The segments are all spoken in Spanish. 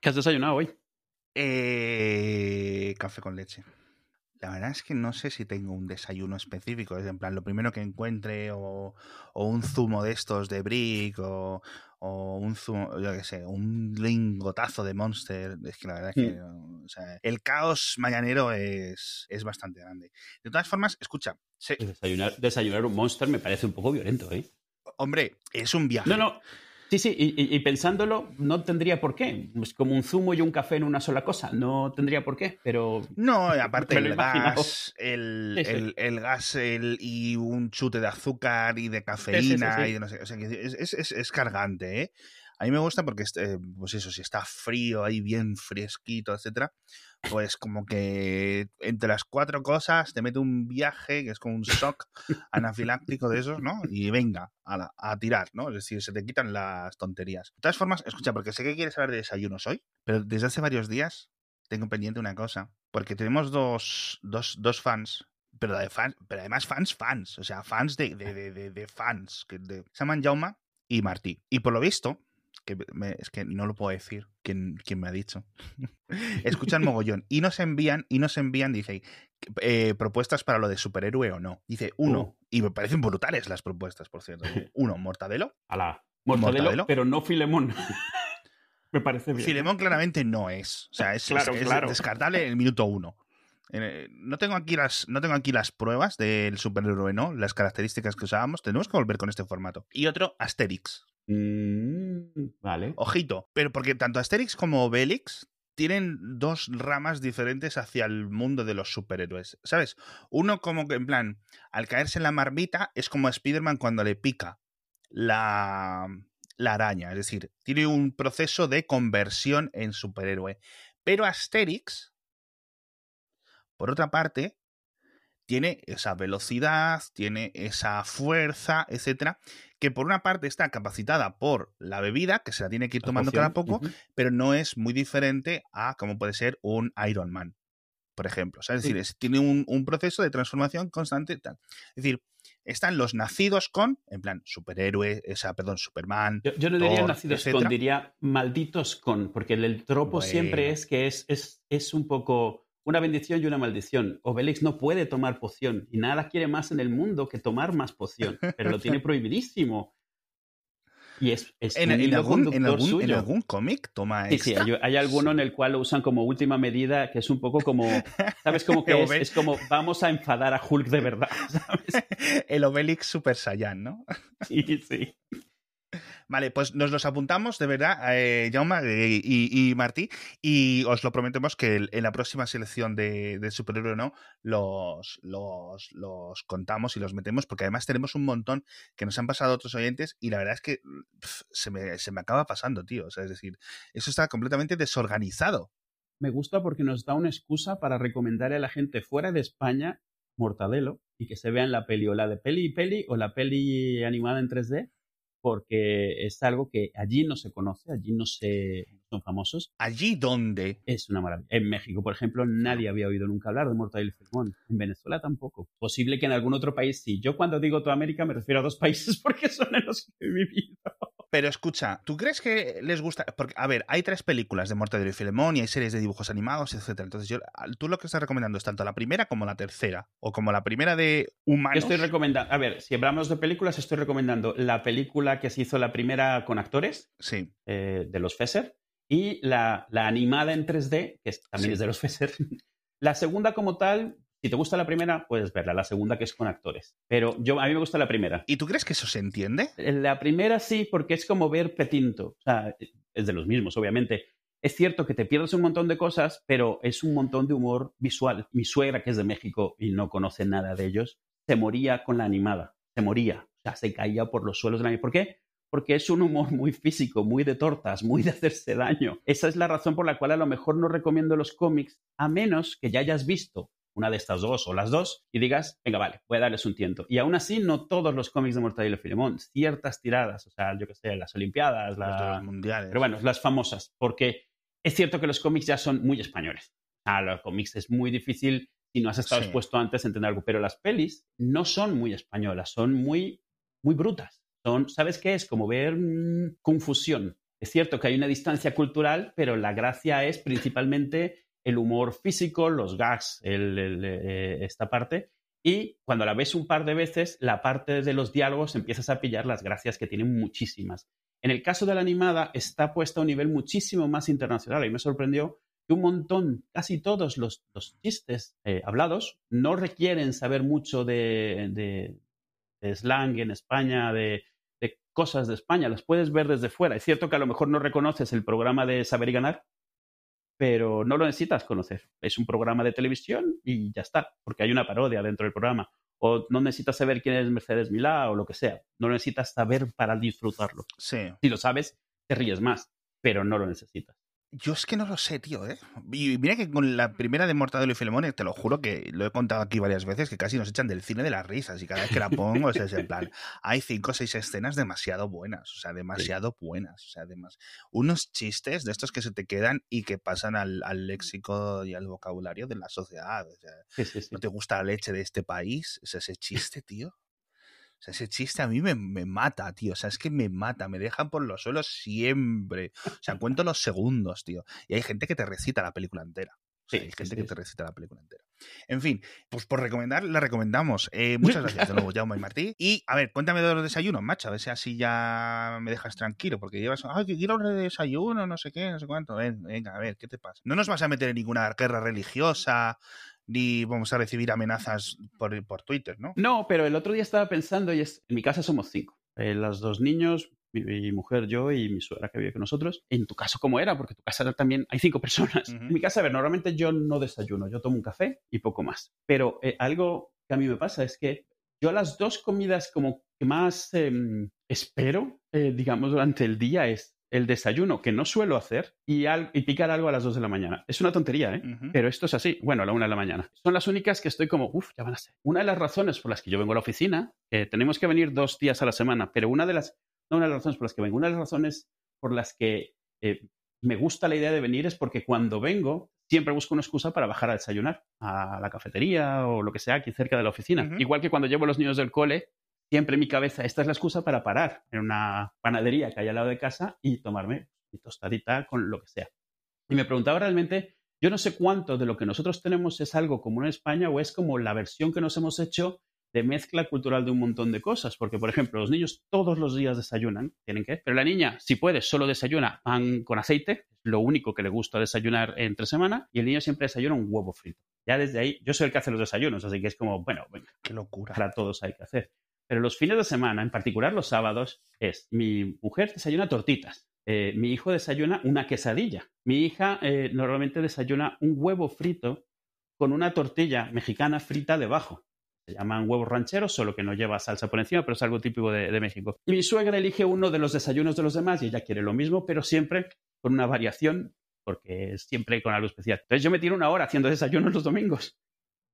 ¿Qué has desayunado hoy? Eh, café con leche. La verdad es que no sé si tengo un desayuno específico. Es en plan, lo primero que encuentre o, o un zumo de estos de Brick o, o un zumo, yo qué sé, un lingotazo de Monster. Es que la verdad es que o sea, el caos mañanero es, es bastante grande. De todas formas, escucha, se- Desayunar, desayunar un monster me parece un poco violento, ¿eh? hombre, es un viaje. No, no. Sí, sí, y, pensándolo, no tendría por qué. Es como un zumo y un café en una sola cosa. No tendría por qué, pero No, aparte el gas, el, Sí, sí. el- el gas el- y un chute de azúcar y de cafeína sí, y de no sé, o sea, es- es- es cargante, ¿eh? A mí me gusta porque, este, pues eso, si está frío ahí, bien fresquito, etcétera, pues como que entre las cuatro cosas te mete un viaje que es como un shock anafiláctico de esos, ¿no? Y venga, a, la- a tirar, ¿no? Es decir, se te quitan las tonterías. De todas formas, escucha, porque sé que quieres hablar de desayunos hoy, pero desde hace varios días tengo pendiente una cosa. Porque tenemos dos, dos, dos fans. Pero, de fans, pero además fans, fans. O sea, fans de, de, de, de- de fans. Que de- se llaman Jauma y Martí. Y por lo visto, que me- es que no lo puedo decir quién, quién me ha dicho. Escuchan mogollón. Y nos envían, y nos envían, dice, eh, propuestas para lo de superhéroe o no. Dice, uno. Oh. Y me parecen brutales las propuestas, por cierto. Uno, Mortadelo. a la mortadelo, Mortadelo. pero no filemón. me parece bien. Filemón claramente no es. O sea, es, Claro, es- es claro. descartable en el minuto uno. Eh, no tengo aquí las no tengo aquí las pruebas del superhéroe no las características que usábamos tenemos que volver con este formato y otro Asterix Mm, vale. ojito pero porque tanto Asterix como Obelix tienen dos ramas diferentes hacia el mundo de los superhéroes sabes uno como que en plan al caerse en la marmita es como a Spiderman cuando le pica la la araña es decir tiene un proceso de conversión en superhéroe pero Asterix por otra parte, tiene esa velocidad, tiene esa fuerza, etcétera, que por una parte está capacitada por la bebida, que se la tiene que ir tomando cada poco, pero no es muy diferente a como puede ser un Iron Man, por ejemplo. Es Sí. decir, es- tiene un, un proceso de transformación constante. y Tal. Es decir, están los nacidos con, en plan, superhéroe, esa, perdón, Superman. Yo, yo no diría Thor, nacidos etcétera. con, diría malditos con, porque el, el tropo siempre es que es, es, es un poco una bendición y una maldición. Obelix no puede tomar poción y nada quiere más en el mundo que tomar más poción, pero lo tiene prohibidísimo. Y es, es En, algún, en conductor algún, en suyo. algún cómic toma Sí, sí, hay, hay alguno en el cual lo usan como última medida, que es un poco como, ¿sabes? Como que es, es como, vamos a enfadar a Hulk de verdad, ¿sabes? el Obelix Super Saiyan, ¿no? Sí, sí. Vale, pues nos los apuntamos, de verdad, eh, Jaume eh, y, Martí, y os lo prometemos que en la próxima selección de, de Superhéroe no los, los, los contamos y los metemos, porque además tenemos un montón que nos han pasado otros oyentes y la verdad es que se, me, se me acaba pasando, tío. O sea, es decir, eso está completamente desorganizado. Me gusta porque nos da una excusa para recomendarle a la gente fuera de España Mortadelo y que se vean la peli o la de peli y peli o la peli animada en 3D porque es algo que allí no se conoce, allí no se son famosos. Allí donde Es una maravilla. En México, por ejemplo, nadie había oído nunca hablar de Mortadelo y Filemón. En Venezuela tampoco. Posible que en algún otro país sí. Yo cuando digo toda América me refiero a dos países porque son en los que he vivido. Pero escucha, ¿tú crees que les gusta? Porque, a ver, hay tres películas de Mortadelo y Filemón y hay series de dibujos animados, etcétera. Entonces, yo, tú lo que estás recomendando es tanto la primera como la tercera, o como la primera de Yo humanos. estoy recomendando, a ver, si hablamos de películas, estoy recomendando la película que se hizo la primera con actores, Sí, eh, de los Fesser, y la, la animada en 3D, que también Sí. es de los Fesser. La segunda como tal, si te gusta la primera, puedes verla, la segunda que es con actores. Pero yo, a mí me gusta la primera. ¿Y tú crees que eso se entiende? La primera sí, porque es como ver Petinto. O sea, es de los mismos, obviamente. Es cierto que te pierdes un montón de cosas, pero es un montón de humor visual. Mi suegra, que es de México y no conoce nada de ellos, se moría con la animada. Se moría. O sea, se caía por los suelos de la animada. ¿Por qué? Porque es un humor muy físico, muy de tortas, muy de hacerse daño. Esa es la razón por la cual a lo mejor no recomiendo los cómics, a menos que ya hayas visto una de estas dos o las dos y digas, venga, vale, voy a darles un tiento. Y aún así, no todos los cómics de Mortadelo y Filemón, ciertas tiradas, o sea, yo que sé, las Olimpiadas, Los de la... los mundiales. pero bueno, las famosas, porque es cierto que los cómics ya son muy españoles. A los cómics es muy difícil, si no has estado Sí. expuesto antes, entender algo, pero las pelis no son muy españolas, son muy, muy brutas. Son, ¿Sabes qué es? Como ver mm, confusión. Es cierto que hay una distancia cultural, pero la gracia es principalmente el humor físico, los gags, eh, esta parte. Y cuando la ves un par de veces, la parte de los diálogos empiezas a pillar las gracias que tienen muchísimas. En el caso de la animada, está puesta a un nivel muchísimo más internacional y me sorprendió que un montón, casi todos los, chistes eh, hablados no requieren saber mucho de, slang en España, de, de, cosas de España, las puedes ver desde fuera. Es cierto que a lo mejor no reconoces el programa de Saber y Ganar, pero no lo necesitas conocer. Es un programa de televisión y ya está, porque hay una parodia dentro del programa. O no necesitas saber quién es Mercedes Milá o lo que sea. No lo necesitas saber para disfrutarlo. Sí. Si lo sabes, te ríes más, pero no lo necesitas. Yo es que no lo sé, tío, ¿eh? Y mira que con la primera de Mortadelo y Filemón, te lo juro que lo he contado aquí varias veces, que casi nos echan del cine de las risas y cada vez que la pongo es en plan, hay cinco o seis escenas demasiado buenas, o sea, demasiado buenas, o sea, además, unos chistes de estos que se te quedan y que pasan al, léxico y al vocabulario de la sociedad. O sea, ¿No te gusta la leche de este país? Es ese chiste, tío. O sea, ese chiste a mí me, mata, tío. O sea, es que me mata, me dejan por los suelos siempre. O sea, cuento los segundos, tío. Y hay gente que te recita la película entera. Sí, hay gente que te recita la película entera. En fin, pues por recomendar, la recomendamos. Eh, muchas gracias de nuevo, Jaume y Martí. Y a ver, cuéntame de los desayunos, macho, a ver si así ya me dejas tranquilo, porque llevas, ay, que quiero de desayuno, no sé qué, no sé cuánto. venga, a ver, ¿qué te pasa? No nos vas a meter en ninguna guerra religiosa, ni vamos a recibir amenazas por, por Twitter, ¿no? No, pero el otro día estaba pensando, y es, en mi casa somos cinco. Eh, los dos niños, mi, mujer, yo y mi suegra que vive con nosotros. En tu caso, ¿cómo era? Porque en tu casa también hay cinco personas. En mi casa, a ver, normalmente yo no desayuno, yo tomo un café y poco más. Pero eh, algo que a mí me pasa es que yo las dos comidas como que más em, espero, eh, digamos, durante el día es el desayuno que no suelo hacer y, picar algo a las 2 de la mañana. Es una tontería, ¿eh? Pero esto es así. Bueno, a la 1 de la mañana. Son las únicas que estoy como, uff, ya van a ser. Una de las razones por las que yo vengo a la oficina, eh, tenemos que venir dos días a la semana, pero una de las, no una de las razones por las que vengo, una de las razones por las que eh, me gusta la idea de venir es porque cuando vengo siempre busco una excusa para bajar a desayunar a la cafetería o lo que sea aquí cerca de la oficina. Igual que cuando llevo a los niños del cole, siempre en mi cabeza, esta es la excusa para parar en una panadería que hay al lado de casa y tomarme mi tostadita con lo que sea. Y me preguntaba realmente, yo no sé cuánto de lo que nosotros tenemos es algo común en España o es como la versión que nos hemos hecho de mezcla cultural de un montón de cosas. Porque, por ejemplo, los niños todos los días desayunan, tienen que, pero la niña, si puede, solo desayuna pan con aceite, lo único que le gusta desayunar entre semana, y el niño siempre desayuna un huevo frito. Ya desde ahí, yo soy el que hace los desayunos, así que es como, bueno, venga, qué locura. Para todos hay que hacer. Pero los fines de semana, en particular los sábados, es mi mujer desayuna tortitas, eh, mi hijo desayuna una quesadilla, mi hija eh, normalmente desayuna un huevo frito con una tortilla mexicana frita debajo. Se llaman huevos rancheros, solo que no lleva salsa por encima, pero es algo típico de, México. Y mi suegra elige uno de los desayunos de los demás y ella quiere lo mismo, pero siempre con una variación, porque siempre con algo especial. Entonces yo me tiro una hora haciendo desayunos los domingos.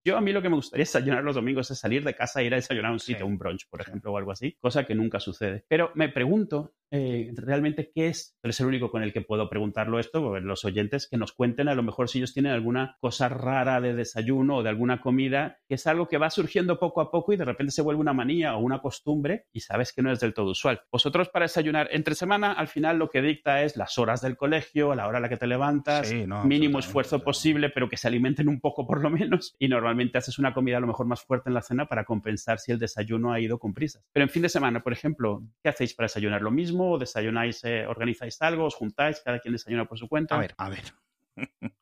Yo a mí lo que me gustaría desayunar los domingos es salir de casa e ir a desayunar a un sitio, un brunch, por ejemplo, o algo así, cosa que nunca sucede. Pero me pregunto eh, realmente qué es, es el único con el que puedo preguntarlo esto, los oyentes que nos cuenten a lo mejor si ellos tienen alguna cosa rara de desayuno o de alguna comida, que es algo que va surgiendo poco a poco y de repente se vuelve una manía o una costumbre y sabes que no es del todo usual. Vosotros para desayunar entre semana, al final lo que dicta es las horas del colegio, la hora a la que te levantas, mínimo esfuerzo posible, pero que se alimenten un poco por lo menos y normalmente haces una comida a lo mejor más fuerte en la cena para compensar si el desayuno ha ido con prisas. Pero en fin de semana, por ejemplo, ¿qué hacéis para desayunar? ¿Lo mismo? ¿O desayunáis, eh, organizáis algo? ¿Os juntáis? ¿Cada quien desayuna por su cuenta? A ver, a ver.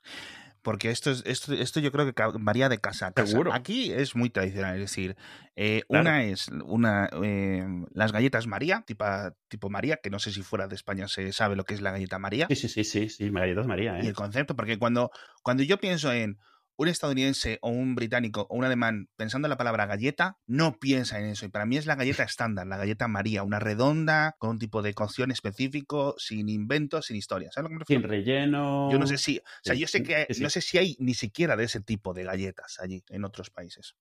Porque esto, es, esto, esto yo creo que varía de casa a casa. ¿Seguro? Aquí es muy tradicional, es decir, eh, una es una eh, las galletas María, tipo, tipo María, que no sé si fuera de España se sabe lo que es la galleta María. Sí, sí, sí, sí, sí galletas María. Y el concepto, porque cuando, cuando yo pienso en un estadounidense o un británico o un alemán pensando en la palabra galleta, no piensa en eso. Y para mí es la galleta estándar, la galleta María, una redonda, con un tipo de cocción específico, sin inventos, sin historias. ¿Sabes lo que me refiero? Sin relleno. Yo no sé si, o sea, yo sé que no sé si hay ni siquiera de ese tipo de galletas allí en otros países.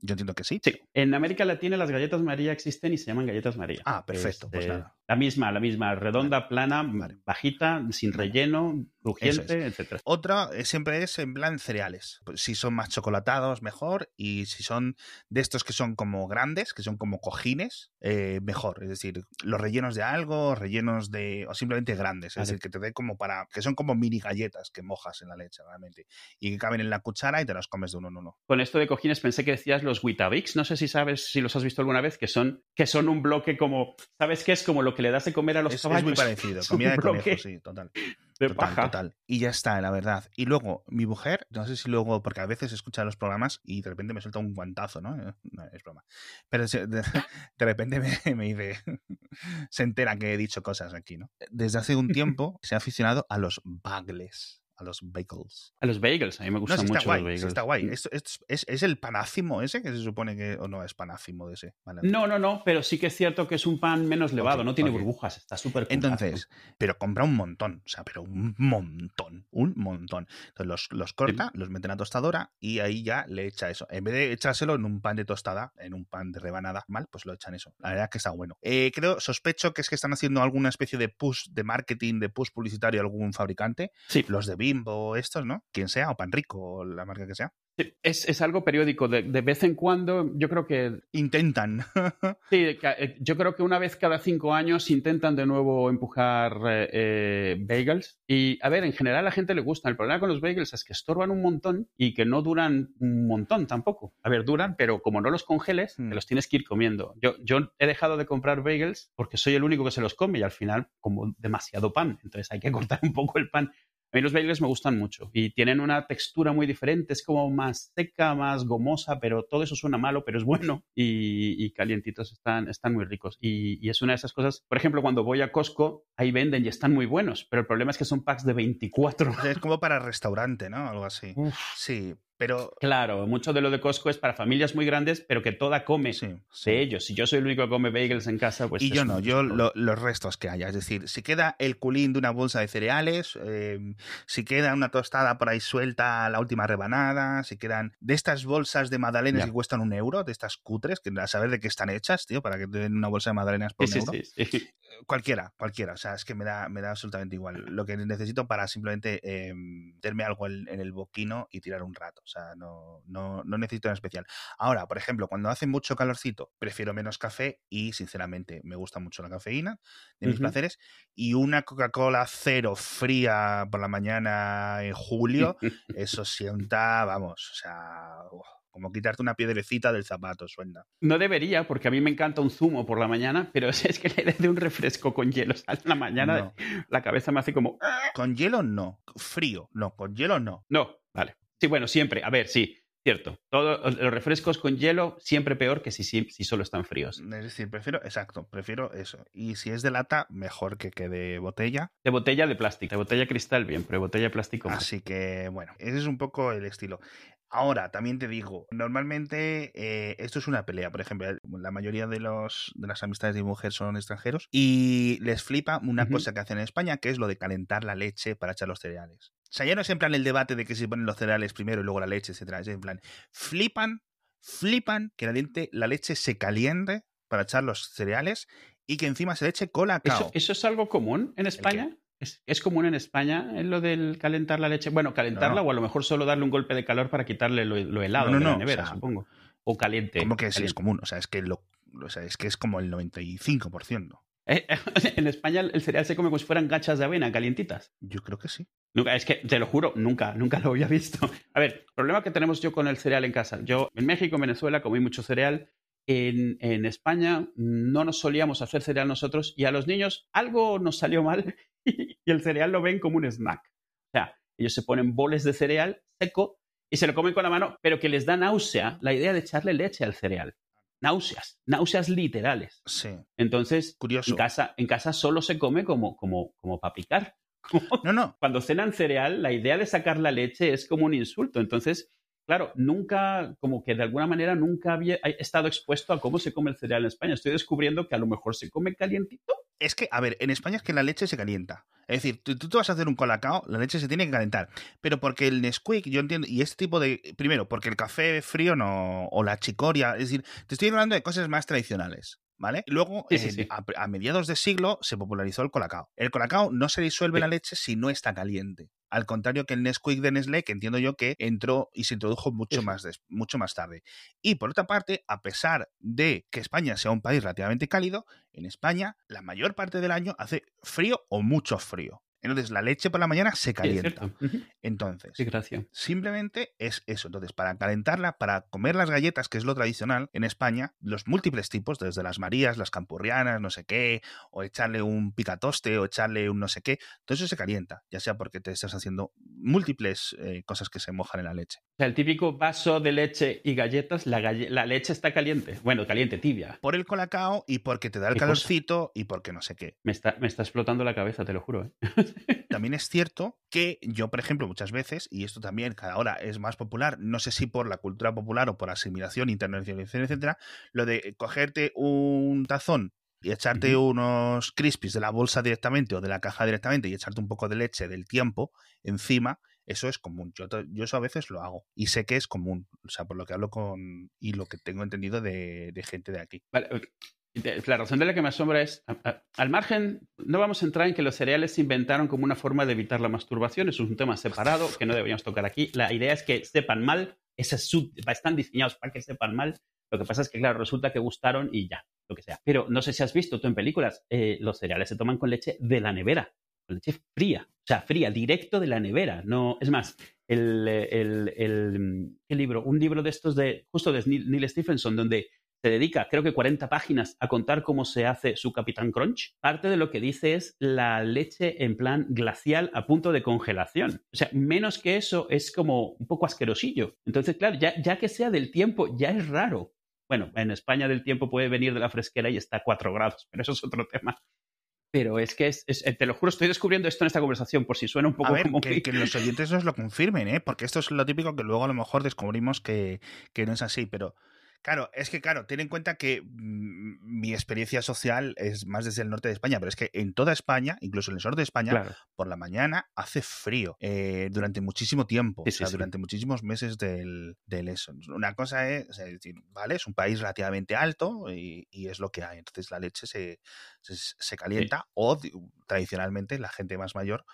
Yo entiendo que sí. Sí. En América Latina las galletas María existen y se llaman galletas María. Ah, perfecto. Pues este, La misma, la misma, redonda, plana, bajita, sin relleno, crujiente, etcétera. Otra eh, siempre es en plan cereales. Pues, si son más chocolatados, mejor. Y si son de estos que son como grandes, que son como cojines, eh, mejor. Es decir, los rellenos de algo, rellenos de. o simplemente grandes. Es decir, que te dé como para. que son como mini galletas que mojas en la leche, realmente. Y que caben en la cuchara y te los comes de uno en uno. Con esto de cojines pensé que decías los Witabix. No sé si sabes, si los has visto alguna vez, que son, que son un bloque como. ¿Sabes qué es? Como lo que le das de comer a los es, Es muy parecido. Comida de conejo, sí, total. De total, total. Y ya está, la verdad. Y luego, mi mujer, no sé si luego, porque a veces escucha los programas y de repente me suelta un guantazo, ¿no? No, es broma. Pero de, de repente me, me, dice, se entera que he dicho cosas aquí, ¿no? Desde hace un tiempo se ha aficionado a los bagles a los bagels. A los bagels, a mí me gustan mucho guay, los bagels. está guay. ¿Es, es, es, es, el panácimo ese que se supone que. o no es panácimo de ese? Vale. No, no, no, pero sí que es cierto que es un pan menos levado, okay, no tiene okay. burbujas, está súper Entonces, pero compra un montón, o sea, pero un montón, un montón. Entonces los, los corta, sí. los mete en la tostadora y ahí ya le echa eso. En vez de echárselo en un pan de tostada, en un pan de rebanada mal, pues lo echan eso. La verdad es que está bueno. Eh, creo, sospecho que es que están haciendo alguna especie de push de marketing, de push publicitario a algún fabricante. Sí. Los de Bimbo, estos, ¿no? Quien sea, o Pan Rico, o la marca que sea. Es, es algo periódico. De, de, vez en cuando, yo creo que. Intentan. sí, eh, yo creo que una vez cada cinco años intentan de nuevo empujar eh, eh, bagels. Y a ver, en general a la gente le gusta. El problema con los bagels es que estorban un montón y que no duran un montón tampoco. A ver, duran, pero como no los congeles, mm. te los tienes que ir comiendo. Yo, yo he dejado de comprar bagels porque soy el único que se los come y al final, como demasiado pan. Entonces hay que cortar un poco el pan. A mí los bagels me gustan mucho y tienen una textura muy diferente, es como más seca, más gomosa, pero todo eso suena malo, pero es bueno y, y calientitos están, están muy ricos. Y, y, es una de esas cosas, por ejemplo, cuando voy a Costco, ahí venden y están muy buenos, pero el problema es que son packs de 24. Es como para restaurante, ¿no? Algo así. Uf. Sí, pero... Claro, mucho de lo de Costco es para familias muy grandes, pero que toda come sí, sí. de ellos. Si yo soy el único que come bagels en casa, pues... Y yo no, yo lo, los restos que haya. Es decir, si queda el culín de una bolsa de cereales, eh, si queda una tostada por ahí suelta, la última rebanada, si quedan de estas bolsas de magdalenas que cuestan un euro, de estas cutres, que a saber de qué están hechas, tío, para que te den una bolsa de magdalenas por sí, un euro. Sí, cualquiera, cualquiera. O sea, es que me da, me da absolutamente igual. Lo que necesito para simplemente eh, meterme algo en, en el boquino y tirar un rato. O sea, no, no, no necesito en especial. Ahora, por ejemplo, cuando hace mucho calorcito, prefiero menos café y, sinceramente, me gusta mucho la cafeína de mis uh -huh. placeres. Y una Coca-Cola cero fría por la mañana en julio, eso sienta, vamos, o sea... Como quitarte una piedrecita del zapato, suena. No debería, porque a mí me encanta un zumo por la mañana, pero es que le de un refresco con hielo a la mañana, no. la cabeza me hace como... Con hielo no, frío, no, con hielo no. No, vale. Sí, bueno, siempre, a ver, sí, cierto. Todos los refrescos con hielo siempre peor que si, si, si, solo están fríos. Es decir, prefiero, exacto, prefiero eso. Y si es de lata, mejor que, que de botella. De botella de plástico, de botella cristal bien, pero de botella de plástico más. Así que, bueno, ese es un poco el estilo. Ahora, también te digo, normalmente eh, esto es una pelea. Por ejemplo, la mayoría de, los, de las amistades de mi mujer son extranjeros y les flipa una uh -huh. cosa que hacen en España, que es lo de calentar la leche para echar los cereales. O sea, ya no es en plan el debate de que se ponen los cereales primero y luego la leche, etcétera. Es en plan, flipan, flipan que la, leche, la leche se caliente para echar los cereales y que encima se le eche colacao. ¿Eso, ¿Eso es algo común en España? ¿Es, ¿Es, común en España en lo del calentar la leche? Bueno, calentarla no, no. o a lo mejor solo darle un golpe de calor para quitarle lo, lo helado no, de la nevera, o sea, supongo. O caliente. ¿Cómo que sí es común? O sea, es que, lo, o sea, es, que es como el 95%. Eh, en España el cereal se come como si fueran gachas de avena calientitas. Yo creo que sí. Nunca, es que te lo juro, nunca, nunca lo había visto. A ver, el problema que tenemos yo con el cereal en casa. Yo en México, en Venezuela, comí mucho cereal. En, en, España no nos solíamos hacer cereal nosotros y a los niños algo nos salió mal y el cereal lo ven como un snack. O sea, ellos se ponen boles de cereal seco y se lo comen con la mano, pero que les da náusea la idea de echarle leche al cereal. Náuseas, náuseas literales. Sí. Entonces, Curioso. En, casa, en casa solo se come como, como, como para picar. No, no. Cuando cenan cereal, la idea de sacar la leche es como un insulto. Entonces, claro, nunca, como que de alguna manera nunca había estado expuesto a cómo se come el cereal en España. Estoy descubriendo que a lo mejor se come calientito. Es que, a ver, en España es que la leche se calienta. Es decir, tú, tú, vas a hacer un colacao, la leche se tiene que calentar. Pero porque el Nesquik, yo entiendo, y este tipo de. Primero, porque el café frío no. o la chicoria. Es decir, te estoy hablando de cosas más tradicionales. ¿Vale? Luego, Sí, sí, sí. A, a mediados de siglo, se popularizó el colacao. El colacao no se disuelve en la leche si no está caliente. Al contrario que el Nesquik de Nestlé, que entiendo yo que entró y se introdujo mucho, más, mucho más tarde. Y por otra parte, a pesar de que España sea un país relativamente cálido, en España la mayor parte del año hace frío o mucho frío. Entonces la leche por la mañana se calienta. Entonces, Sí, gracias. Simplemente es eso. Entonces, para calentarla, para comer las galletas, que es lo tradicional en España, los múltiples tipos, desde las marías, las campurrianas, no sé qué, o echarle un picatoste, o echarle un no sé qué, todo eso se calienta, ya sea porque te estás haciendo múltiples eh, cosas que se mojan en la leche. O sea, el típico vaso de leche y galletas, la, galle- la leche está caliente. Bueno, caliente, tibia. Por el colacao y porque te da el cosa. calorcito y porque no sé qué. Me está, me está explotando la cabeza, te lo juro. ¿eh? También es cierto que yo, por ejemplo, muchas veces, y esto también cada hora es más popular, no sé si por la cultura popular o por asimilación, internacionalización, etcétera, lo de cogerte un tazón y echarte unos crispies de la bolsa directamente o de la caja directamente y echarte un poco de leche del tiempo encima, eso es común. Yo, yo eso a veces lo hago y sé que es común, o sea, por lo que hablo con y lo que tengo entendido de, de gente de aquí. Vale, La razón de la que me asombra es, al margen, no vamos a entrar en que los cereales se inventaron como una forma de evitar la masturbación, eso es un tema separado que no deberíamos tocar aquí. La idea es que sepan mal, esas están diseñados para que sepan mal. Lo que pasa es que, claro, resulta que gustaron y ya, lo que sea. Pero no sé si has visto tú en películas, eh, los cereales se toman con leche de la nevera, leche fría, o sea, fría, directo de la nevera. No, es más, el, el, el- ¿qué libro? Un libro de estos de, justo de Neil, Neil Stephenson, donde se dedica, creo que 40 páginas, a contar cómo se hace su Capitán Crunch. Parte de lo que dice es la leche en plan glacial a punto de congelación. O sea, menos que eso es como un poco asquerosillo. Entonces, claro, ya, ya que sea del tiempo, ya es raro. Bueno, en España del tiempo puede venir de la fresquera y está a 4 grados, pero eso es otro tema. Pero es que, es, es- te lo juro, estoy descubriendo esto en esta conversación, por si suena un poco A ver, como... que, que los oyentes nos lo confirmen, ¿eh? Porque esto es lo típico que luego a lo mejor descubrimos que, que no es así, pero claro, es que claro, ten en cuenta que mm, mi experiencia social es más desde el norte de España, pero es que en toda España, incluso en el sur de España, Claro. por la mañana hace frío eh, durante muchísimo tiempo, Sí, o sea, sí, sí. durante muchísimos meses del, del eso. Una cosa es, o sea, es decir, vale, es un país relativamente alto y, y es lo que hay, entonces la leche se, se, se calienta o di- tradicionalmente la gente más mayor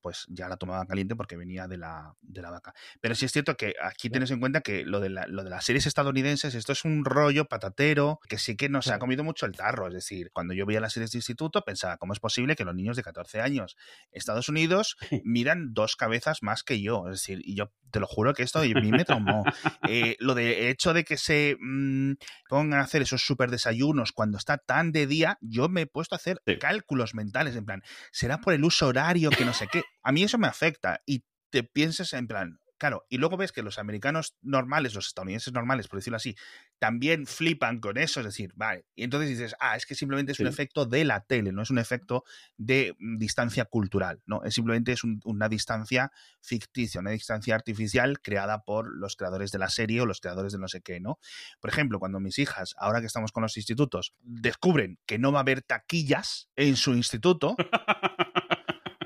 pues ya la tomaba caliente porque venía de la, de la vaca. Pero sí es cierto que aquí Claro. tenés en cuenta que lo de, la- lo de las series estadounidenses, esto es un rollo patatero que sí que nos ha Claro. comido mucho el tarro. Es decir, cuando yo veía las series de instituto pensaba, ¿cómo es posible que los niños de 14 años Estados Unidos miran dos cabezas más que yo? Es decir, y yo te lo juro que esto a mí me traumó. Eh, lo de hecho de que se mm, pongan a hacer esos super desayunos cuando está tan de día, yo me he puesto a hacer Sí. cálculos mentales, en plan, será por el uso horario que no sé qué. A mí eso me afecta y te piensas en plan, claro, y luego ves que los americanos normales, los estadounidenses normales, por decirlo así, también flipan con eso, es decir, vale, y entonces dices, ah, es que simplemente es un efecto de la tele, no es un efecto de mm, distancia cultural, no, es simplemente es un- una distancia ficticia, una distancia artificial creada por los creadores de la serie o los creadores de no sé qué, ¿no? Por ejemplo, cuando mis hijas, ahora que estamos con los institutos, descubren que no va a haber taquillas en su instituto,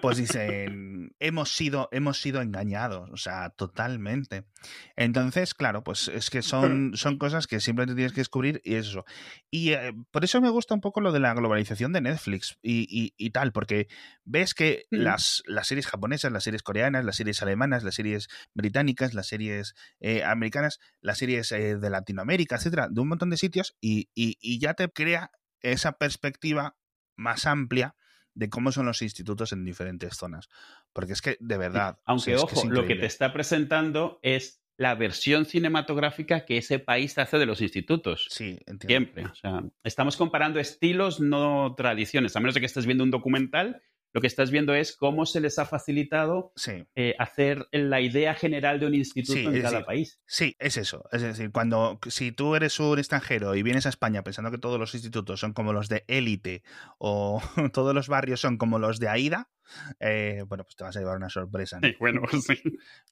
pues dicen, hemos sido, hemos sido engañados, o sea, totalmente. Entonces, claro, pues es que son, son cosas que simplemente tienes que descubrir y eso. Y eh, por eso me gusta un poco lo de la globalización de Netflix y, y- y tal, porque ves que Mm. las, las series japonesas, las series coreanas, las series alemanas, las series británicas, las series eh, americanas, las series eh, de Latinoamérica, etcétera, de un montón de sitios y, y- y ya te crea esa perspectiva más amplia de cómo son los institutos en diferentes zonas. Porque es que, de verdad. Aunque, que ojo, lo que te está presentando es la versión cinematográfica que ese país hace de los institutos. Sí, entiendo. Siempre. O sea, estamos comparando estilos, no tradiciones. A menos de que estés viendo un documental, lo que estás viendo es cómo se les ha facilitado Sí. eh, hacer la idea general de un instituto Sí, en cada decir, país. Sí, es eso. Es decir, cuando si tú eres un extranjero y vienes a España pensando que todos los institutos son como los de élite o todos los barrios son como los de Aida, eh, bueno, pues te vas a llevar una sorpresa. Sí, bueno, sí.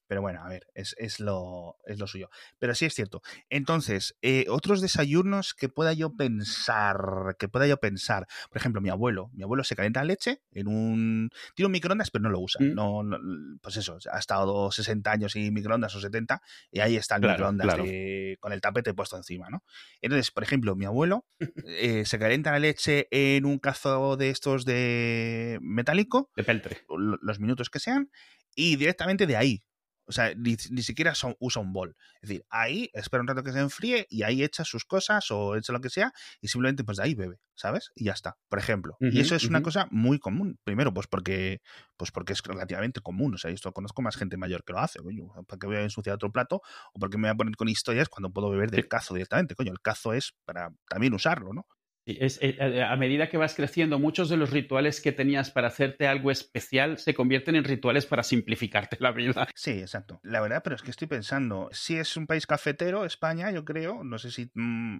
Pero bueno, a ver, es, es, lo, es lo suyo. Pero sí es cierto. Entonces, eh, otros desayunos que pueda yo pensar, que pueda yo pensar. Por ejemplo, mi abuelo. Mi abuelo se calienta leche en un... Tiene un microondas, pero no lo usa. Mm. No, no- pues eso, ha estado 60 años sin microondas o 70 y ahí está el Claro, microondas claro. de- con el tapete puesto encima, ¿no? Entonces, por ejemplo, mi abuelo eh, se calienta la leche en un cazo de estos de metálico De peltre. lo- los minutos que sean y directamente de ahí. O sea, ni, ni siquiera son- usa un bol. Es decir, ahí espera un rato que se enfríe y ahí echa sus cosas o echa lo que sea y simplemente pues de ahí bebe, ¿sabes? Y ya está, por ejemplo. y eso es una cosa muy común. Primero, pues porque, pues porque es relativamente común. O sea, esto conozco más gente mayor que lo hace. Coño, ¿para qué voy a ensuciar otro plato? ¿O por qué me voy a poner con historias cuando puedo beber del cazo directamente? Coño, el cazo es para también usarlo, ¿no? Es, eh, eh, a medida que vas creciendo, muchos de los rituales que tenías para hacerte algo especial se convierten en rituales para simplificarte la vida. Sí, exacto. La verdad, pero es que estoy pensando, si es un país cafetero, España, yo creo, no sé si... mm,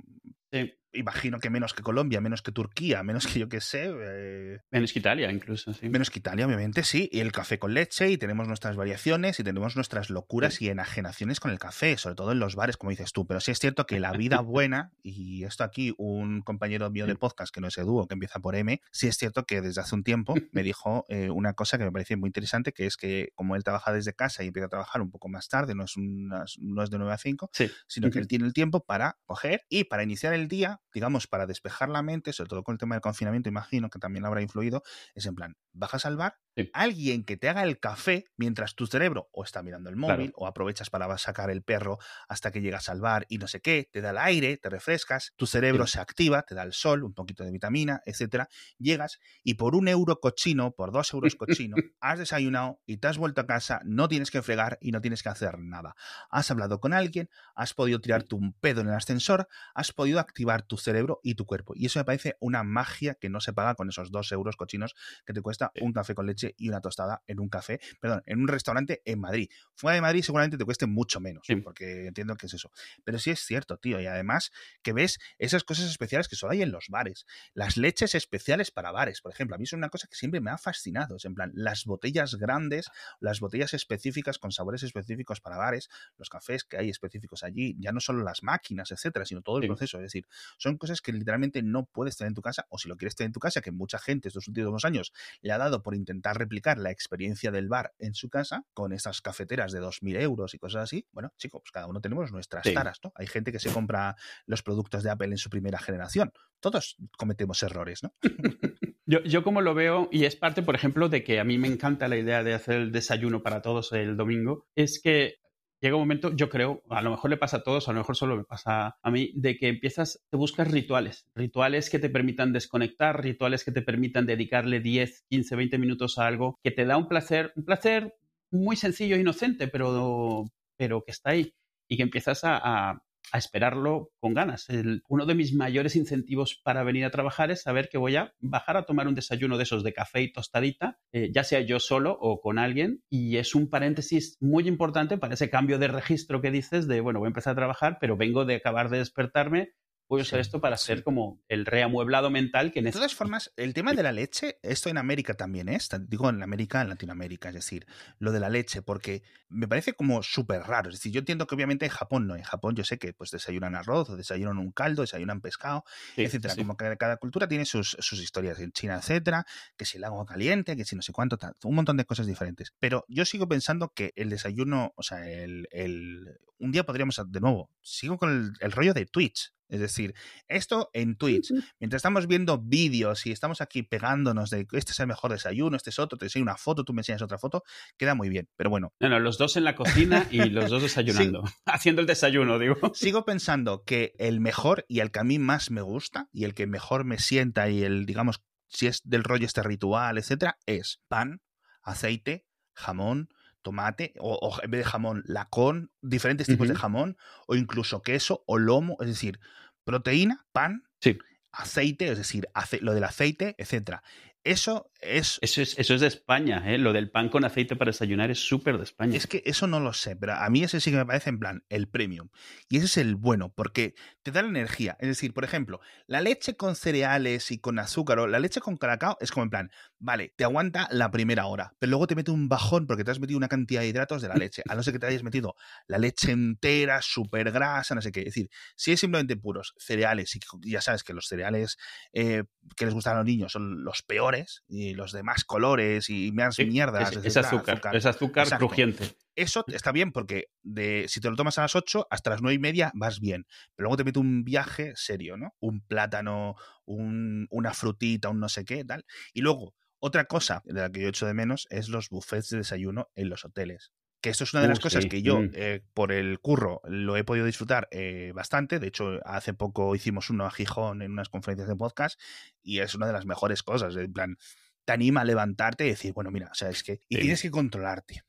Sí. Imagino que menos que Colombia, menos que Turquía, menos que yo que sé, eh, Menos que Italia, incluso, sí. menos que Italia, obviamente, sí. Y el café con leche, y tenemos nuestras variaciones, y tenemos nuestras locuras y enajenaciones con el café, sobre todo en los bares, como dices tú. Pero sí es cierto que la vida buena, y esto aquí, un compañero mío del podcast, que no es Edu, que empieza por M, sí es cierto que desde hace un tiempo me dijo eh, una cosa que me parecía muy interesante, que es que como él trabaja desde casa y empieza a trabajar un poco más tarde, no es, unas- no es de 9 a 5, Sí. sino que él tiene el tiempo para coger y para iniciar el día, digamos, para despejar la mente, sobre todo con el tema del confinamiento, imagino que también habrá influido, es en plan, bajas al bar, Sí. alguien que te haga el café mientras tu cerebro o está mirando el móvil Claro. o aprovechas para sacar el perro hasta que llegas al bar y no sé qué, te da el aire, te refrescas, tu cerebro Sí. se activa, te da el sol, un poquito de vitamina, etcétera, llegas y por un euro cochino, por dos euros cochino, has desayunado y te has vuelto a casa, no tienes que fregar y no tienes que hacer nada. Has hablado con alguien, has podido tirarte un pedo en el ascensor, has podido activar tu cerebro y tu cuerpo. Y eso me parece una magia que no se paga con esos dos euros cochinos que te cuesta un café con leche y una tostada en un café, perdón, en un restaurante en Madrid. Fuera de Madrid seguramente te cueste mucho menos, Sí. porque entiendo que es eso. Pero sí es cierto, tío, y además que ves esas cosas especiales que solo hay en los bares. Las leches especiales para bares, por ejemplo, a mí es una cosa que siempre me ha fascinado, es en plan, las botellas grandes, las botellas específicas con sabores específicos para bares, los cafés que hay específicos allí, ya no solo las máquinas, etcétera, sino todo el Sí. proceso. Es decir, son cosas que literalmente no puedes tener en tu casa, o si lo quieres tener en tu casa, que mucha gente estos últimos años le ha dado por intentar replicar la experiencia del bar en su casa, con estas cafeteras de 2.000 euros y cosas así. Bueno, chicos, pues cada uno tenemos nuestras Sí. taras, ¿no? Hay gente que se compra los productos de Apple en su primera generación. Todos cometemos errores, ¿no? Yo, yo como lo veo, y es parte, por ejemplo, de que a mí me encanta la idea de hacer el desayuno para todos el domingo, es que llega un momento, yo creo, a lo mejor le pasa a todos, a lo mejor solo me pasa a mí, de que empiezas, te buscas rituales, rituales que te permitan desconectar, rituales que te permitan dedicarle 10, 15, 20 minutos a algo que te da un placer, un placer muy sencillo e inocente, pero, pero que está ahí y que empiezas a, a- a esperarlo con ganas. Uno de mis mayores incentivos para venir a trabajar es saber que voy a bajar a tomar un desayuno de esos de café y tostadita, eh, ya sea yo solo o con alguien, y es un paréntesis muy importante para ese cambio de registro que dices de, bueno, voy a empezar a trabajar, pero vengo de acabar de despertarme, voy a usar Sí, esto para sí. ser como el reamueblado mental que De necesito. todas formas, el tema de la leche, esto en América también es, digo en América, en Latinoamérica, es decir, lo de la leche, porque me parece como súper raro. Es decir, yo entiendo que obviamente en Japón no, en Japón yo sé que pues desayunan arroz, o desayunan un caldo, desayunan pescado, Sí, etcétera. Como que cada cultura tiene sus, sus historias en China, etcétera, que si el agua caliente, que si no sé cuánto, tal, un montón de cosas diferentes. Pero yo sigo pensando que el desayuno, o sea, el, el- un día podríamos, de nuevo, sigo con el, el rollo de Twitch. Es decir, esto en Twitch, mientras estamos viendo vídeos y estamos aquí pegándonos de este es el mejor desayuno, este es otro, te enseño una foto, tú me enseñas otra foto, queda muy bien. Pero bueno, No, no, los dos en la cocina y los dos desayunando. Haciendo el desayuno, digo. sigo pensando que el mejor y el que a mí más me gusta y el que mejor me sienta y el, digamos, si es del rollo este ritual, etcétera, es pan, aceite, jamón, tomate, o, o en vez de jamón, lacón, diferentes tipos de jamón, o incluso queso o lomo, es decir, proteína, pan, Sí. aceite, es decir, ace- lo del aceite, etcétera. Eso es... Eso es, eso es de España, ¿eh? Lo del pan con aceite para desayunar es súper de España. Es que eso no lo sé, pero a mí ese sí que me parece en plan el premium. Y ese es el bueno, porque te da la energía. Es decir, por ejemplo, la leche con cereales y con azúcar o la leche con cacao es como en plan, vale, te aguanta la primera hora, pero luego te mete un bajón porque te has metido una cantidad de hidratos de la leche. A no ser que te hayas metido la leche entera, súper grasa, no sé qué. Es decir, si es simplemente puros cereales, y ya sabes que los cereales eh, que les gustan a los niños son los peores y los de más colores y más mierdas. Es, azúcar, es azúcar crujiente. Eso está bien porque de, si te lo tomas a las 8, hasta las 9 y media vas bien. Pero luego te mete un viaje serio, ¿no? Un plátano, un, una frutita, un no sé qué, tal. Y luego, otra cosa de la que yo echo de menos es los buffets de desayuno en los hoteles. Que esto es una de las uh, cosas que yo, mm. eh, por el curro, lo he podido disfrutar eh, bastante. De hecho, hace poco hicimos uno a Gijón en unas conferencias de podcast y es una de las mejores cosas. En plan, te anima a levantarte y decir, bueno, mira, o sea, es que. Y tienes que controlarte.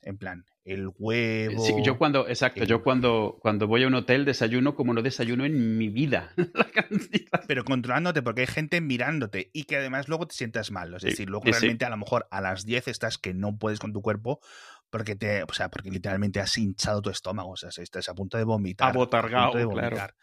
En plan, el huevo. Sí, yo cuando, exacto, yo cuando, cuando voy a un hotel desayuno como no desayuno en mi vida. Pero controlándote, porque hay gente mirándote y que además luego te sientas mal. Es decir, luego realmente a lo mejor a las 10 estás que no puedes con tu cuerpo porque te, o sea, porque literalmente has hinchado tu estómago, o sea, estás a punto de vomitar. Abotargado, claro.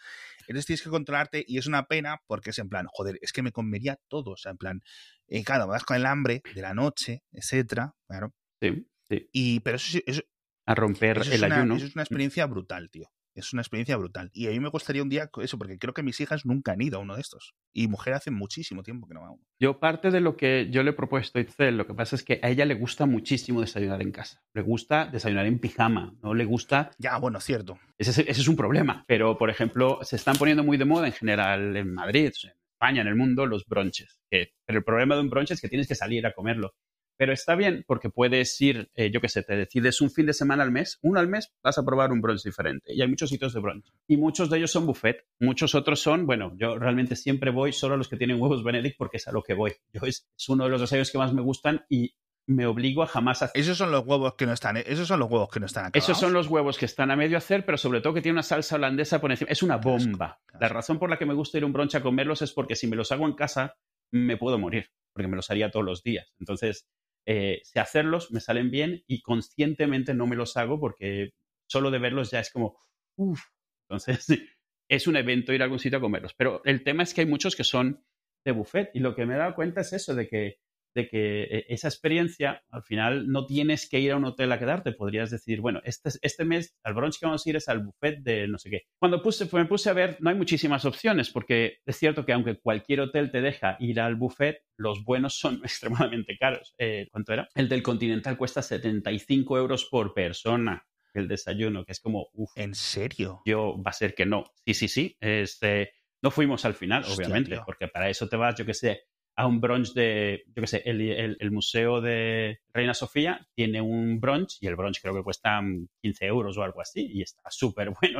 Entonces tienes que controlarte y es una pena porque es en plan, joder, es que me comería todo, o sea, en plan, eh, claro, vas con el hambre de la noche, etcétera, claro. Sí, sí. Y, pero eso, eso a romper el ayuno. Eso es una experiencia brutal, tío es una experiencia brutal. Y a mí me gustaría un día eso, porque creo que mis hijas nunca han ido a uno de estos. Y mujer hace muchísimo tiempo que no va a uno. Yo parte de lo que yo le he propuesto a Itzel, lo que pasa es que a ella le gusta muchísimo desayunar en casa. Le gusta desayunar en pijama, no le gusta... Ya, bueno, cierto. Ese, ese es un problema. Pero, por ejemplo, se están poniendo muy de moda en general en Madrid, en España, en el mundo, los bronches. pero el problema de un brunch es que tienes que salir a comerlo. Pero está bien porque puedes ir, eh, yo qué sé, te decides un fin de semana al mes, uno al mes, vas a probar un brunch diferente. Y hay muchos sitios de brunch. Y muchos de ellos son buffet. Muchos otros son, bueno, yo realmente siempre voy solo a los que tienen huevos Benedict porque es a lo que voy. Yo es, uno de los desayunos que más me gustan y me obligo a jamás hacer. Esos son los huevos que no están, esos son los huevos que no están acabados. Esos son los huevos que están a medio hacer, pero sobre todo que tiene una salsa holandesa por encima. Es una bomba. La razón por la que me gusta ir a un brunch a comerlos es porque si me los hago en casa me puedo morir, porque me los haría todos los días. Entonces, eh, sé hacerlos, me salen bien y conscientemente no me los hago porque solo de verlos ya es como, uff, entonces es un evento ir a algún sitio a comerlos. Pero el tema es que hay muchos que son de buffet y lo que me he dado cuenta es eso, de que de que eh, esa experiencia, al final, no tienes que ir a un hotel a quedarte. Podrías decir, bueno, este, este mes al brunch que vamos a ir es al buffet de no sé qué. Cuando puse, me puse a ver, no hay muchísimas opciones, porque es cierto que aunque cualquier hotel te deja ir al buffet, los buenos son extremadamente caros. Eh, ¿Cuánto era? El del Continental cuesta 75 euros por persona el desayuno, que es como, uff. ¿En serio? Yo, va a ser que no. Sí, sí, sí. Este, no fuimos al final, obviamente, porque para eso te vas, yo qué sé, a un brunch de, yo qué sé, el, el, Museo de Reina Sofía tiene un brunch y el brunch creo que cuesta 15 euros o algo así y está súper bueno.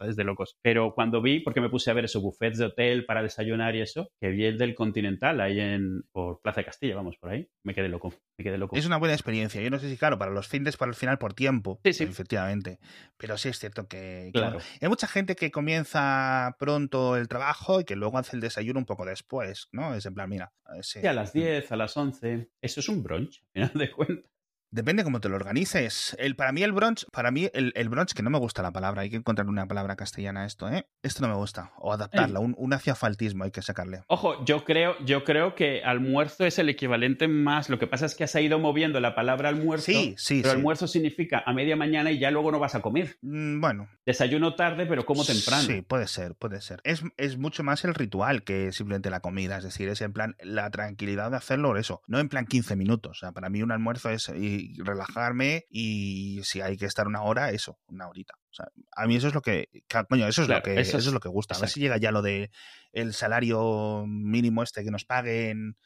Es de locos. Pero cuando vi, porque me puse a ver esos buffets de hotel para desayunar y eso, que vi el del Continental ahí en, por Plaza de Castilla, vamos, por ahí, me quedé loco, me quedé loco. Es una buena experiencia. Yo no sé si, claro, para los fines, para el final, por tiempo. Sí, sí. Efectivamente. Pero sí es cierto que, claro. Hay mucha gente que comienza pronto el trabajo y que luego hace el desayuno un poco después, ¿no? Es en plan, mira. Sí, a las 10, a las 11. Eso es un brunch, al final de cuentas. Depende cómo te lo organices. El, para mí el brunch, para mí el, el, brunch, que no me gusta la palabra, hay que encontrar una palabra castellana a esto, ¿eh? Esto no me gusta. O adaptarla, un, un aciafaltismo hay que sacarle. Ojo, yo creo, yo creo que almuerzo es el equivalente más. Lo que pasa es que has ido moviendo la palabra almuerzo. Sí, sí. Pero almuerzo significa a media mañana y ya luego no vas a comer. Mm, bueno. Desayuno tarde, pero como temprano. Sí, puede ser, puede ser. Es, es mucho más el ritual que simplemente la comida. Es decir, es en plan la tranquilidad de hacerlo, eso. No en plan 15 minutos. O sea, para mí un almuerzo es y relajarme y si hay que estar una hora, eso, una horita. O sea, a mí eso es lo que, coño, eso es lo que, eso, es, lo que gusta. A ver si llega ya lo de el salario mínimo este que nos paguen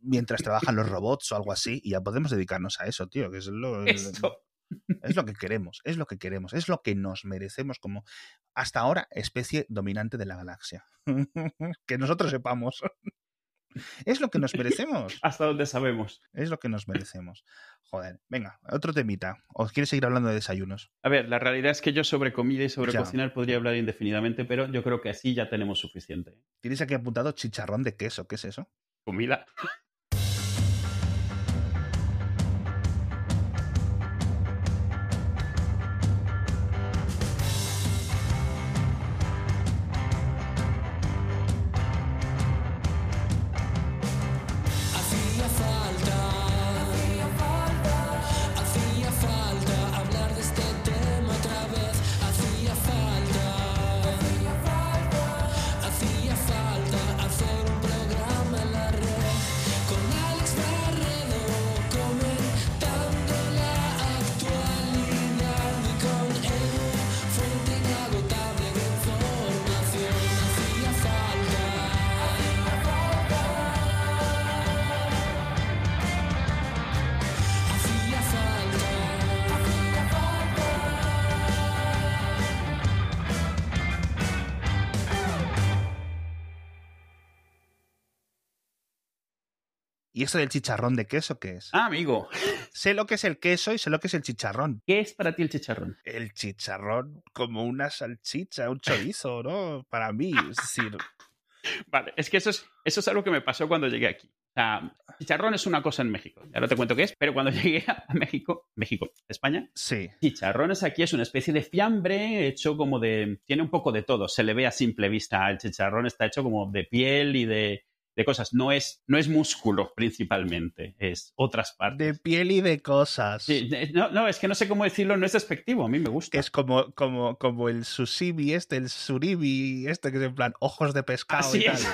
mientras trabajan los robots o algo así y ya podemos dedicarnos a eso, tío, que es lo, es lo que queremos, es lo que queremos, es lo que nos merecemos como hasta ahora especie dominante de la galaxia. que nosotros sepamos. Es lo que nos merecemos. Hasta donde sabemos. Es lo que nos merecemos. Joder, venga, otro temita. ¿O quieres seguir hablando de desayunos? A ver, la realidad es que yo sobre comida y sobre Ya. cocinar podría hablar indefinidamente, pero yo creo que así ya tenemos suficiente. Tienes aquí apuntado chicharrón de queso. ¿Qué es eso? Comida. ¿Y esto del chicharrón de queso qué es? Ah, amigo, Sé lo que es el queso y sé lo que es el chicharrón. ¿qué es para ti el chicharrón? El chicharrón como una salchicha, un chorizo, ¿no? Para mí, es decir, Vale, es que eso es, eso es algo que me pasó cuando llegué aquí. O sea, chicharrón es una cosa en México. Ya no te cuento qué es, pero cuando llegué a México, México, España, sí. chicharrones aquí es una especie de fiambre hecho como de... Tiene un poco de todo, se le ve a simple vista. El chicharrón está hecho como de piel y de, de cosas. No es, no es músculo principalmente, es otras partes. De piel y de cosas. Sí, de- no, no, es que no sé cómo decirlo, no es despectivo, a mí me gusta. Es como, como, como el sushimi este, el surimi este, que es en plan ojos de pescado Así y tal. es.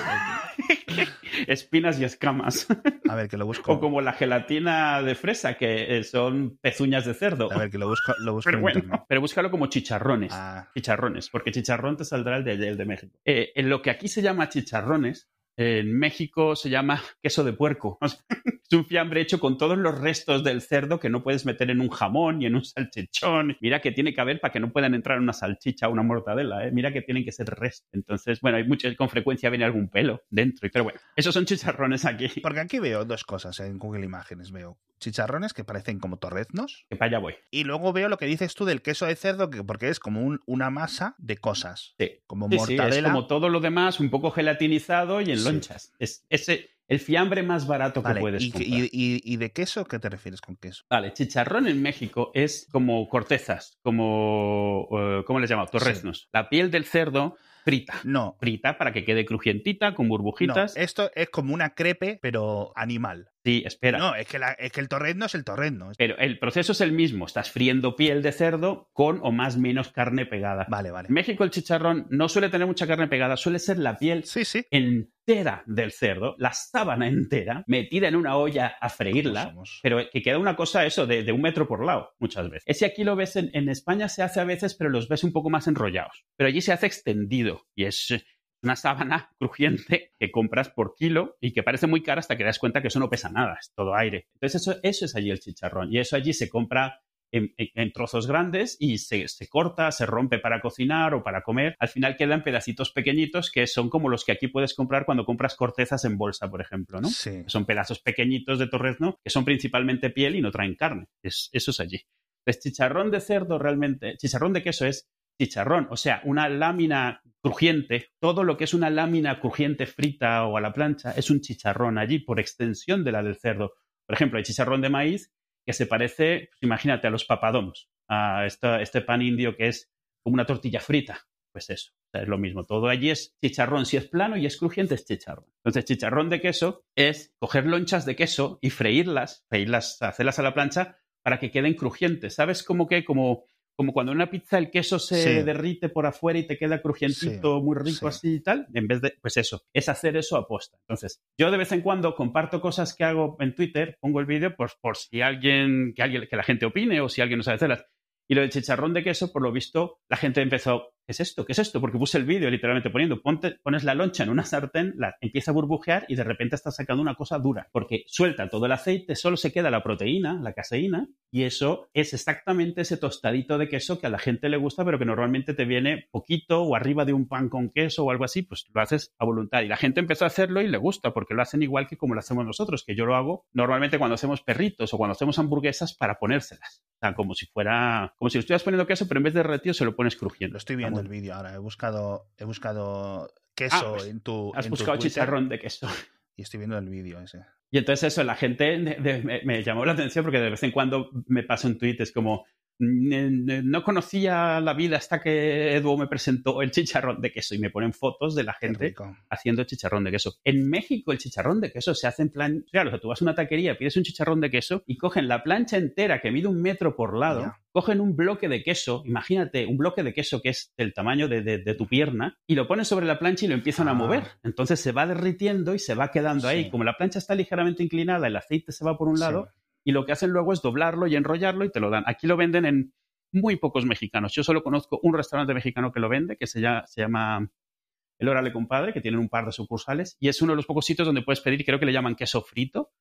Espinas y escamas. A ver, que lo busco. O como la gelatina de fresa, que eh, son pezuñas de cerdo. A ver, que lo busco, lo busco Pero en bueno, internet. pero búscalo como chicharrones. Ah, Chicharrones, porque chicharrón te saldrá el de, el de México. Eh, en lo que aquí se llama chicharrones, en México se llama queso de puerco. O sea, es un fiambre hecho con todos los restos del cerdo que no puedes meter en un jamón ni en un salchichón. Mira que tiene que haber para que no puedan entrar una salchicha o una mortadela. ¿eh? Mira que tienen que ser restos. Entonces, bueno, hay muchas, con frecuencia viene algún pelo dentro. Pero bueno, esos son chicharrones aquí. porque aquí veo dos cosas en Google Imágenes. Veo chicharrones que parecen como torreznos Que para allá voy. y luego veo lo que dices tú del queso de cerdo, que, porque es como un- una masa de cosas. Sí. Como Sí, sí, mortadela. es como todo lo demás, un poco gelatinizado y en Sí. lonchas. Es el fiambre más barato que puedes y, comprar. y- y- y de queso qué te refieres con queso? Vale, chicharrón en México es como cortezas, como, eh, ¿cómo les llamamos? Torreznos. La piel del cerdo frita. No, Frita para que quede crujientita, con no, burbujitas. esto es como una crepe, pero animal. Sí, espera. No, es que, la- es que el torrezno es el torrezno. Pero el proceso es el mismo. Estás friendo piel de cerdo con o más menos carne pegada. Vale, vale. En México el chicharrón no suele tener mucha carne pegada, suele ser la piel Sí, sí. Entera del cerdo, la sábana entera, metida en una olla a freírla, pero que queda una cosa eso de, de un metro por lado muchas veces. Ese aquí lo ves en, en España se hace a veces, pero los ves un poco más enrollados. Pero allí se hace extendido y es una sábana crujiente que compras por kilo y que parece muy cara hasta que das cuenta que eso no pesa nada, es todo aire. Entonces eso, eso es allí el chicharrón y eso allí se compra en, en- en trozos grandes y se, se corta, se rompe para cocinar o para comer. Al final quedan pedacitos pequeñitos que son como los que aquí puedes comprar cuando compras cortezas en bolsa, por ejemplo, ¿no? Sí. Son pedazos pequeñitos de torrezno que son principalmente piel y no traen carne. Es- eso es allí. Entonces, chicharrón de cerdo realmente, chicharrón de queso es chicharrón, o sea, una lámina crujiente, todo lo que es una lámina crujiente frita o a la plancha es un chicharrón allí por extensión de la del cerdo. Por ejemplo, hay chicharrón de maíz que se parece, pues, imagínate, a los papadoms, a este pan indio que es como una tortilla frita. Pues eso, es lo mismo. Todo allí es chicharrón. Si es plano y es crujiente, es chicharrón. Entonces, chicharrón de queso es coger lonchas de queso y freírlas, freírlas, hacerlas a la plancha para que queden crujientes. ¿Sabes cómo que? Como, como cuando en una pizza el queso se Sí. derrite por afuera y te queda crujientito, muy rico sí. así y tal. En vez de, pues eso, es hacer eso a posta. Entonces, yo de vez en cuando comparto cosas que hago en Twitter, pongo el vídeo pues, por si alguien, que alguien, que la gente opine o si alguien no sabe hacerlas. Y lo del chicharrón de queso, por lo visto, la gente empezó, ¿qué es esto? ¿Qué es esto? Porque puse el vídeo literalmente poniendo, ponte, pones la loncha en una sartén, la, empieza a burbujear y de repente estás sacando una cosa dura, porque suelta todo el aceite, solo se queda la proteína, la caseína, y eso es exactamente ese tostadito de queso que a la gente le gusta, pero que normalmente te viene poquito o arriba de un pan con queso o algo así, pues lo haces a voluntad. Y la gente empezó a hacerlo y le gusta, porque lo hacen igual que como lo hacemos nosotros, que yo lo hago normalmente cuando hacemos perritos o cuando hacemos hamburguesas para ponérselas. O sea, como si fuera, como si estuvieras poniendo queso, pero en vez de derretido se lo pones crujiendo. Lo estoy viendo el vídeo ahora. He buscado, he buscado queso pues, en tu. Has en tu buscado Twitter chicharrón de queso. Y estoy viendo el vídeo ese. Y entonces eso, la gente de- de- me, me llamó la atención porque de vez en cuando me pasa un tuit, es como, "Ne- ne- no conocía la vida hasta que Edu me presentó el chicharrón de queso y me ponen fotos de la gente haciendo chicharrón de queso. En México el chicharrón de queso se hace en plan, claro, o sea, tú vas a una taquería, pides un chicharrón de queso y cogen la plancha entera que mide un metro por lado, cogen un bloque de queso, imagínate, un bloque de queso que es del tamaño de, de- de tu pierna y lo ponen sobre la plancha y lo empiezan a Ah. mover. Entonces se va derritiendo y se va quedando ahí. Como la plancha está ligeramente inclinada, el aceite se va por un Sí. Y lo que hacen luego es doblarlo y enrollarlo y te lo dan. Aquí lo venden en muy pocos mexicanos. Yo solo conozco un restaurante mexicano que lo vende, que se llama, se llama El Órale Compadre, que tienen un par de sucursales, y es uno de los pocos sitios donde puedes pedir, creo que le llaman queso frito,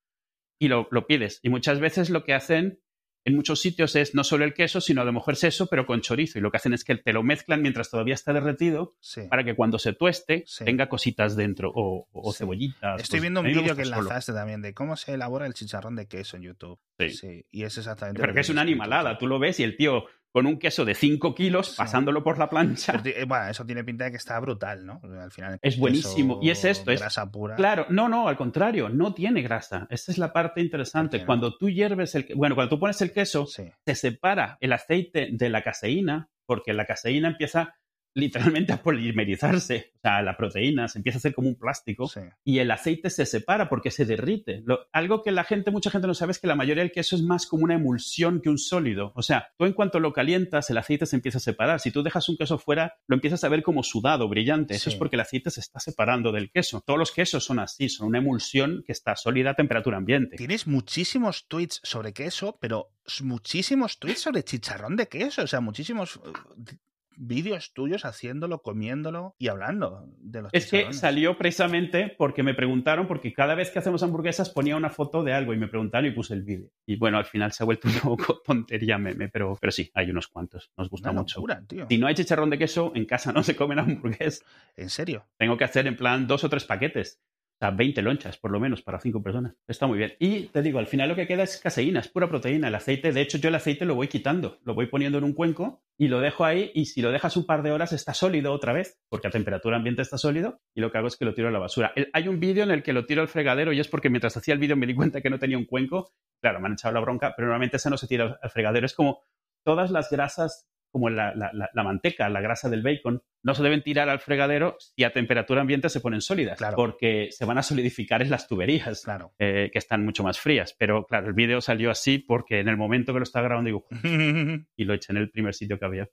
y lo, lo pides. Y muchas veces lo que hacen en muchos sitios es no solo el queso, sino a lo mejor es eso, pero con chorizo. Y lo que hacen es que te lo mezclan mientras todavía está derretido Sí. para que cuando se tueste Sí. tenga cositas dentro o, o Sí. cebollitas. Estoy pues, viendo un vídeo que gusta solo. enlazaste también de cómo se elabora el chicharrón de queso en YouTube. Sí. Y es exactamente. Pero lo que es una dices tú, animalada. Tú lo ves y el tío con un queso de 5 kilos pasándolo por la plancha. Eh, bueno, eso tiene pinta de que está brutal, ¿no? Al final. Es buenísimo. Y es esto, es- Grasa pura. Claro, no, no, al contrario, no tiene grasa. Esta es la parte interesante. Cuando tú hierves el, bueno, cuando tú pones el queso, Sí. se separa el aceite de la caseína, porque la caseína empieza literalmente a polimerizarse, o sea, la proteína se empieza a hacer como un plástico Sí. y el aceite se separa porque se derrite. Lo- algo que la gente, mucha gente no sabe es que la mayoría del queso es más como una emulsión que un sólido. O sea, tú en cuanto lo calientas, el aceite se empieza a separar. Si tú dejas un queso fuera, lo empiezas a ver como sudado, brillante. Eso Sí. es porque el aceite se está separando del queso. Todos los quesos son así, son una emulsión que está sólida a temperatura ambiente. Tienes muchísimos tweets sobre queso, pero muchísimos tweets sobre chicharrón de queso. O sea, muchísimos eh, vídeos tuyos haciéndolo, comiéndolo y hablando de los Es que salió precisamente porque me preguntaron, porque cada vez que hacemos hamburguesas ponía una foto de algo y me preguntaron y puse el vídeo. Y bueno, al final se ha vuelto un poco tontería meme, pero, pero sí, hay unos cuantos. Nos gusta Una mucho. locura, tío. Si no hay chicharrón de queso, en casa no se comen hamburguesas. En serio. Tengo que hacer en plan dos o tres paquetes. Sea, 20 lonchas, por lo menos, para cinco personas. Está muy bien. Y te digo, al final lo que queda es caseína, es pura proteína. El aceite, de hecho, yo el aceite lo voy quitando. Lo voy poniendo en un cuenco y lo dejo ahí. Y si lo dejas un par de horas, está sólido otra vez, porque a temperatura ambiente está sólido. Y lo que hago es que lo tiro a la basura. Hay un vídeo en el que lo tiro al fregadero y es porque mientras hacía el vídeo me di cuenta que no tenía un cuenco. Claro, me han echado la bronca, pero normalmente esa no se tira al fregadero. Es como todas las grasas, como la, la- manteca, la grasa del bacon, no se deben tirar al fregadero si a temperatura ambiente se ponen sólidas, Claro. porque se van a solidificar en las tuberías, Claro. eh, que están mucho más frías. Pero claro, el vídeo salió así porque en el momento que lo estaba grabando digo, y lo eché en el primer sitio que había.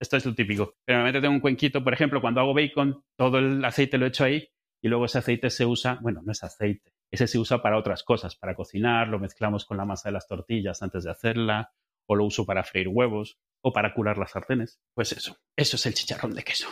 Esto es lo típico. Pero normalmente tengo un cuenquito, por ejemplo, cuando hago bacon, todo el aceite lo echo ahí y luego ese aceite se usa, bueno, no es aceite, ese se usa para otras cosas, para cocinar, lo mezclamos con la masa de las tortillas antes de hacerla, o lo uso para freír huevos, o para curar las sartenes. Pues eso, eso es el chicharrón de queso.